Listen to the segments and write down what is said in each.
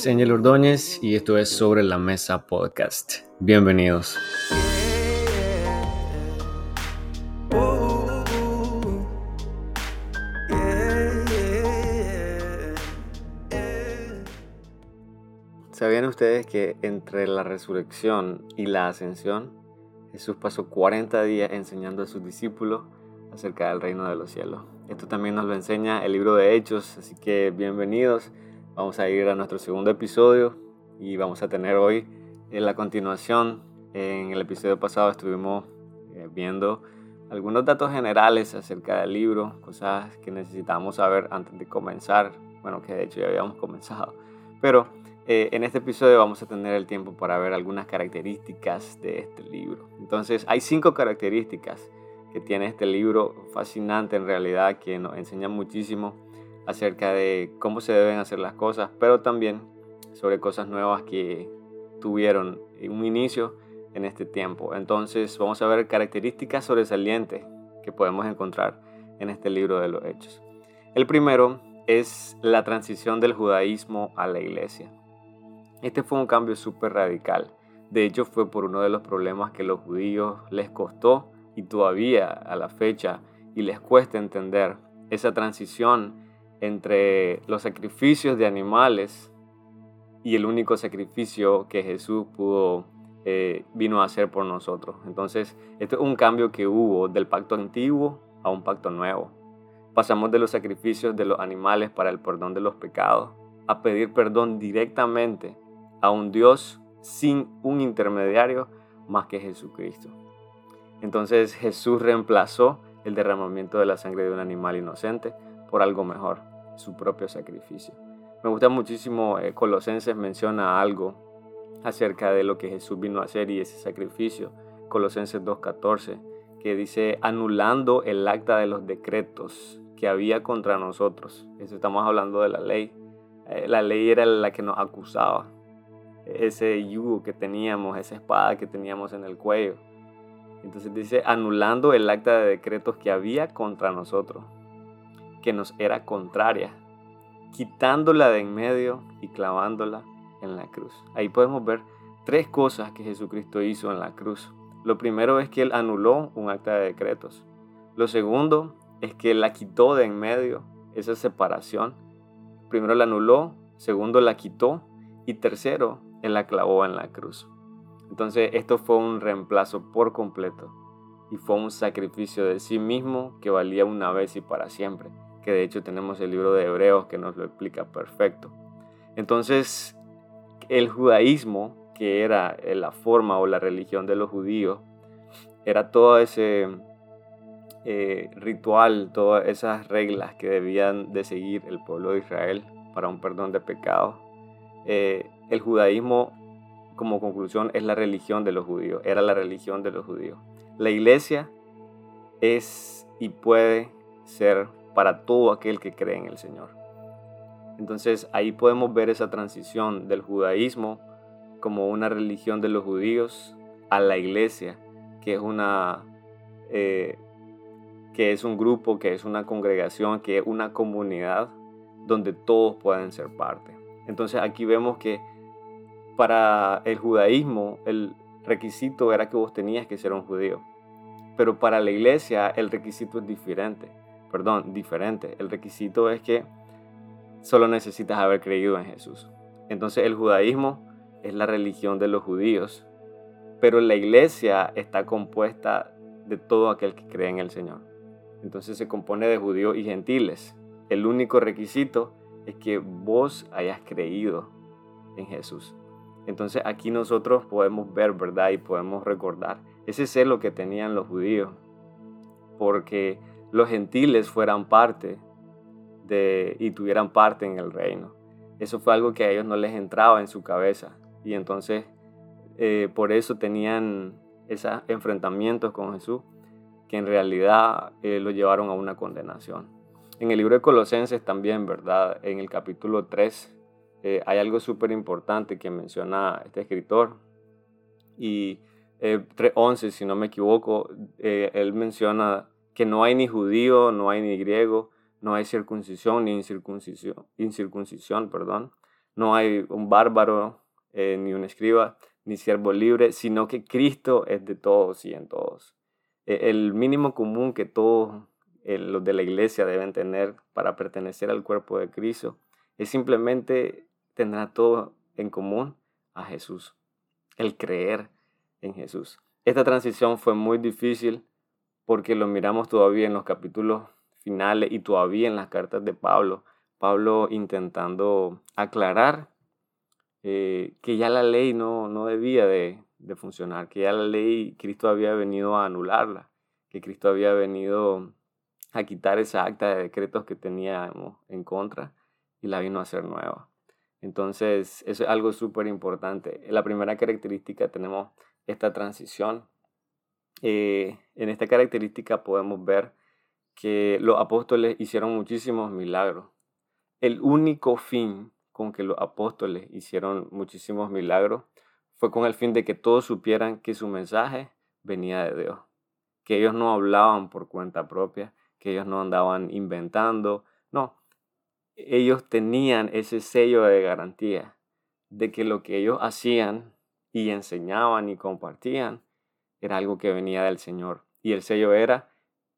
es Angel Ordóñez y esto es Sobre la Mesa Podcast. Bienvenidos. ¿Sabían ustedes que entre la resurrección y la ascensión, Jesús pasó 40 días enseñando a sus discípulos acerca del reino de los cielos? Esto también nos lo enseña el libro de Hechos, así que bienvenidos. Vamos a ir a nuestro segundo episodio y vamos a tener hoy en la continuación. En el episodio pasado estuvimos eh, viendo algunos datos generales acerca del libro, cosas que necesitamos saber antes de comenzar. Bueno, que de hecho ya habíamos comenzado. Pero eh, en este episodio vamos a tener el tiempo para ver algunas características de este libro. Entonces, hay cinco características que tiene este libro fascinante en realidad que nos enseña muchísimo acerca de cómo se deben hacer las cosas, pero también sobre cosas nuevas que tuvieron un inicio en este tiempo. Entonces vamos a ver características sobresalientes que podemos encontrar en este libro de los Hechos. El primero es la transición del judaísmo a la iglesia. Este fue un cambio súper radical. De hecho, fue por uno de los problemas que los judíos les costó y todavía a la fecha y les cuesta entender esa transición entre los sacrificios de animales y el único sacrificio que Jesús pudo eh, vino a hacer por nosotros. Entonces, esto es un cambio que hubo del pacto antiguo a un pacto nuevo. Pasamos de los sacrificios de los animales para el perdón de los pecados a pedir perdón directamente a un Dios sin un intermediario más que Jesucristo. Entonces Jesús reemplazó el derramamiento de la sangre de un animal inocente por algo mejor, su propio sacrificio. Me gusta muchísimo, eh, Colosenses menciona algo acerca de lo que Jesús vino a hacer y ese sacrificio. Colosenses 2.14, que dice, anulando el acta de los decretos que había contra nosotros. Eso estamos hablando de la ley. Eh, la ley era la que nos acusaba. Ese yugo que teníamos, esa espada que teníamos en el cuello. Entonces dice, anulando el acta de decretos que había contra nosotros que nos era contraria, quitándola de en medio y clavándola en la cruz. Ahí podemos ver tres cosas que Jesucristo hizo en la cruz. Lo primero es que Él anuló un acta de decretos. Lo segundo es que Él la quitó de en medio, esa separación. Primero la anuló, segundo la quitó y tercero, Él la clavó en la cruz. Entonces esto fue un reemplazo por completo y fue un sacrificio de sí mismo que valía una vez y para siempre que de hecho tenemos el libro de Hebreos que nos lo explica perfecto. Entonces, el judaísmo, que era la forma o la religión de los judíos, era todo ese eh, ritual, todas esas reglas que debían de seguir el pueblo de Israel para un perdón de pecados. Eh, el judaísmo, como conclusión, es la religión de los judíos, era la religión de los judíos. La iglesia es y puede ser para todo aquel que cree en el Señor. Entonces ahí podemos ver esa transición del judaísmo como una religión de los judíos a la iglesia, que es una eh, que es un grupo, que es una congregación, que es una comunidad donde todos pueden ser parte. Entonces aquí vemos que para el judaísmo el requisito era que vos tenías que ser un judío, pero para la iglesia el requisito es diferente perdón, diferente. El requisito es que solo necesitas haber creído en Jesús. Entonces el judaísmo es la religión de los judíos, pero la iglesia está compuesta de todo aquel que cree en el Señor. Entonces se compone de judíos y gentiles. El único requisito es que vos hayas creído en Jesús. Entonces aquí nosotros podemos ver, ¿verdad? Y podemos recordar ese celo que tenían los judíos. Porque los gentiles fueran parte de, y tuvieran parte en el reino. Eso fue algo que a ellos no les entraba en su cabeza. Y entonces eh, por eso tenían esos enfrentamientos con Jesús que en realidad eh, lo llevaron a una condenación. En el libro de Colosenses también, ¿verdad? En el capítulo 3 eh, hay algo súper importante que menciona este escritor. Y 3.11, si no me equivoco, él menciona que no hay ni judío, no hay ni griego, no hay circuncisión ni incircuncisión, incircuncisión perdón. no hay un bárbaro, eh, ni un escriba, ni siervo libre, sino que Cristo es de todos y en todos. E, el mínimo común que todos los de la iglesia deben tener para pertenecer al cuerpo de Cristo es simplemente tener todo en común a Jesús, el creer en Jesús. Esta transición fue muy difícil porque lo miramos todavía en los capítulos finales y todavía en las cartas de Pablo. Pablo intentando aclarar eh, que ya la ley no, no debía de, de, funcionar, que ya la ley Cristo había venido a anularla, que Cristo había venido a quitar esa acta de decretos que teníamos en contra y la vino a hacer nueva. Entonces, eso es algo súper importante. La primera característica tenemos esta transición. Eh, en esta característica podemos ver que los apóstoles hicieron muchísimos milagros. El único fin con que los apóstoles hicieron muchísimos milagros fue con el fin de que todos supieran que su mensaje venía de Dios, que ellos no hablaban por cuenta propia, que ellos no andaban inventando, no, ellos tenían ese sello de garantía de que lo que ellos hacían y enseñaban y compartían era algo que venía del Señor. Y el sello era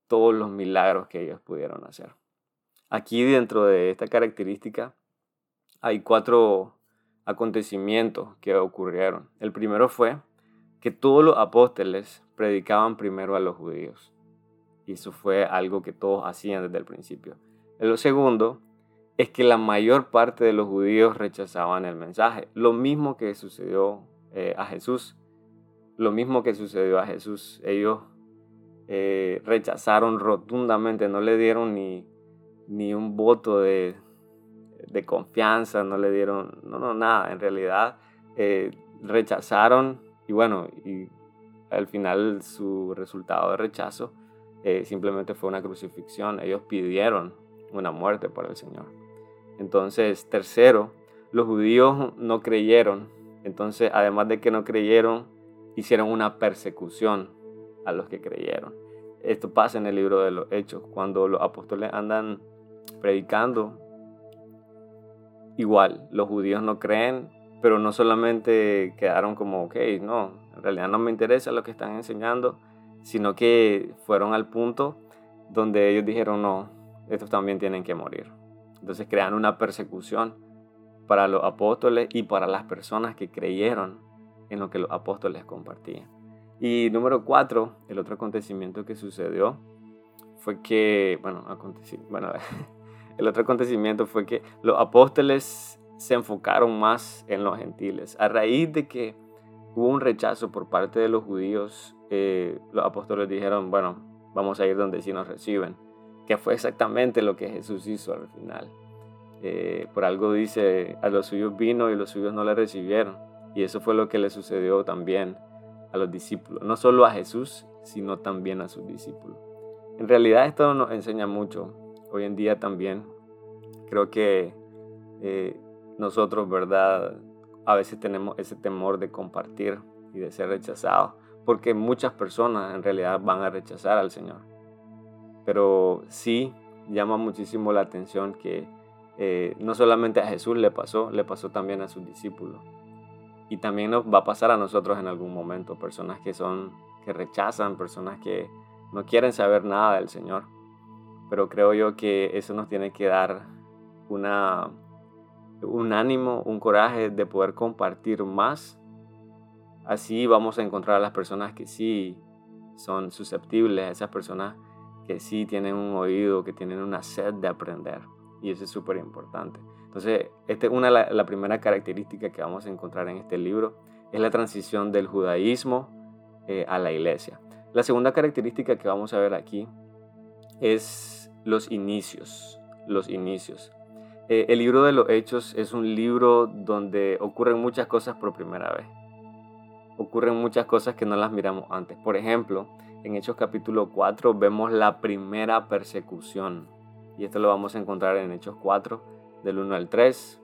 todos los milagros que ellos pudieron hacer. Aquí dentro de esta característica hay cuatro acontecimientos que ocurrieron. El primero fue que todos los apóstoles predicaban primero a los judíos. Y eso fue algo que todos hacían desde el principio. Lo segundo es que la mayor parte de los judíos rechazaban el mensaje. Lo mismo que sucedió eh, a Jesús. Lo mismo que sucedió a Jesús. Ellos eh, rechazaron rotundamente, no le dieron ni, ni un voto de, de, confianza, no le dieron, no, no, nada. En realidad eh, rechazaron y bueno, y al final su resultado de rechazo simplemente fue una crucifixión. Ellos pidieron una muerte por el Señor. Entonces, tercero, los judíos no creyeron entonces, además de que no creyeron, hicieron una persecución a los que creyeron. Esto pasa en el libro de los Hechos, cuando los apóstoles andan predicando. Igual, los judíos no creen, pero no solamente quedaron como, ok, no, en realidad no me interesa lo que están enseñando, sino que fueron al punto donde ellos dijeron, no, estos también tienen que morir. Entonces crean una persecución para los apóstoles y para las personas que creyeron en lo que los apóstoles compartían. Y número cuatro, el otro acontecimiento que sucedió fue que, bueno, bueno el otro acontecimiento fue que los apóstoles se enfocaron más en los gentiles. A raíz de que hubo un rechazo por parte de los judíos, eh, los apóstoles dijeron, bueno, vamos a ir donde sí nos reciben, que fue exactamente lo que Jesús hizo al final. Eh, por algo dice, a los suyos vino y los suyos no le recibieron. Y eso fue lo que le sucedió también a los discípulos. No solo a Jesús, sino también a sus discípulos. En realidad esto nos enseña mucho. Hoy en día también creo que eh, nosotros, ¿verdad? A veces tenemos ese temor de compartir y de ser rechazados. Porque muchas personas en realidad van a rechazar al Señor. Pero sí llama muchísimo la atención que eh, no solamente a Jesús le pasó, le pasó también a sus discípulos. Y también nos va a pasar a nosotros en algún momento, personas que son, que rechazan, personas que no quieren saber nada del Señor. Pero creo yo que eso nos tiene que dar una, un ánimo, un coraje de poder compartir más. Así vamos a encontrar a las personas que sí son susceptibles, a esas personas que sí tienen un oído, que tienen una sed de aprender y eso es súper importante. Entonces, esta es una la, primera característica que vamos a encontrar en este libro, es la transición del judaísmo eh, a la iglesia. La segunda característica que vamos a ver aquí es los inicios, los inicios. Eh, el libro de los Hechos es un libro donde ocurren muchas cosas por primera vez. Ocurren muchas cosas que no las miramos antes. Por ejemplo, en Hechos capítulo 4 vemos la primera persecución y esto lo vamos a encontrar en Hechos 4, del 1 al 3.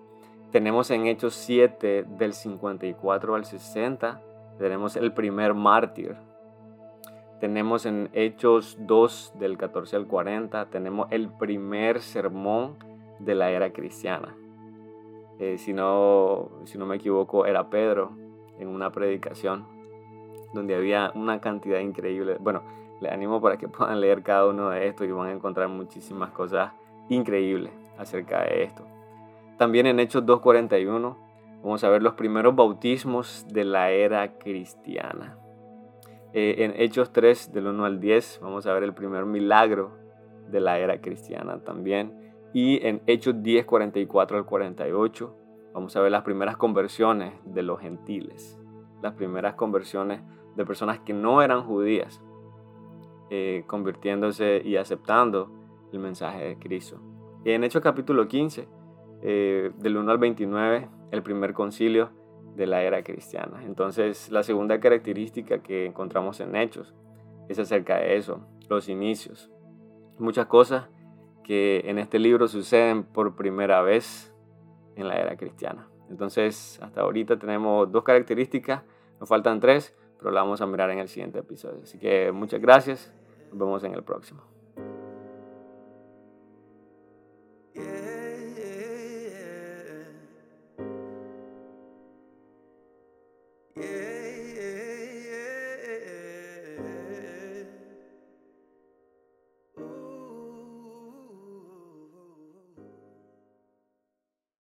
Tenemos en Hechos 7, del 54 al 60, tenemos el primer mártir. Tenemos en Hechos 2, del 14 al 40, tenemos el primer sermón de la era cristiana. Eh, si, no, si no me equivoco, era Pedro en una predicación donde había una cantidad increíble. Bueno, les animo para que puedan leer cada uno de estos y van a encontrar muchísimas cosas increíbles acerca de esto. También en Hechos 2.41 vamos a ver los primeros bautismos de la era cristiana. Eh, en Hechos 3 del 1 al 10 vamos a ver el primer milagro de la era cristiana también. Y en Hechos 10, 44 al 48 vamos a ver las primeras conversiones de los gentiles. Las primeras conversiones de personas que no eran judías, eh, convirtiéndose y aceptando el mensaje de Cristo. En Hechos capítulo 15, eh, del 1 al 29, el primer concilio de la era cristiana. Entonces, la segunda característica que encontramos en Hechos es acerca de eso, los inicios. Muchas cosas que en este libro suceden por primera vez en la era cristiana. Entonces, hasta ahorita tenemos dos características, nos faltan tres, pero la vamos a mirar en el siguiente episodio. Así que muchas gracias, nos vemos en el próximo.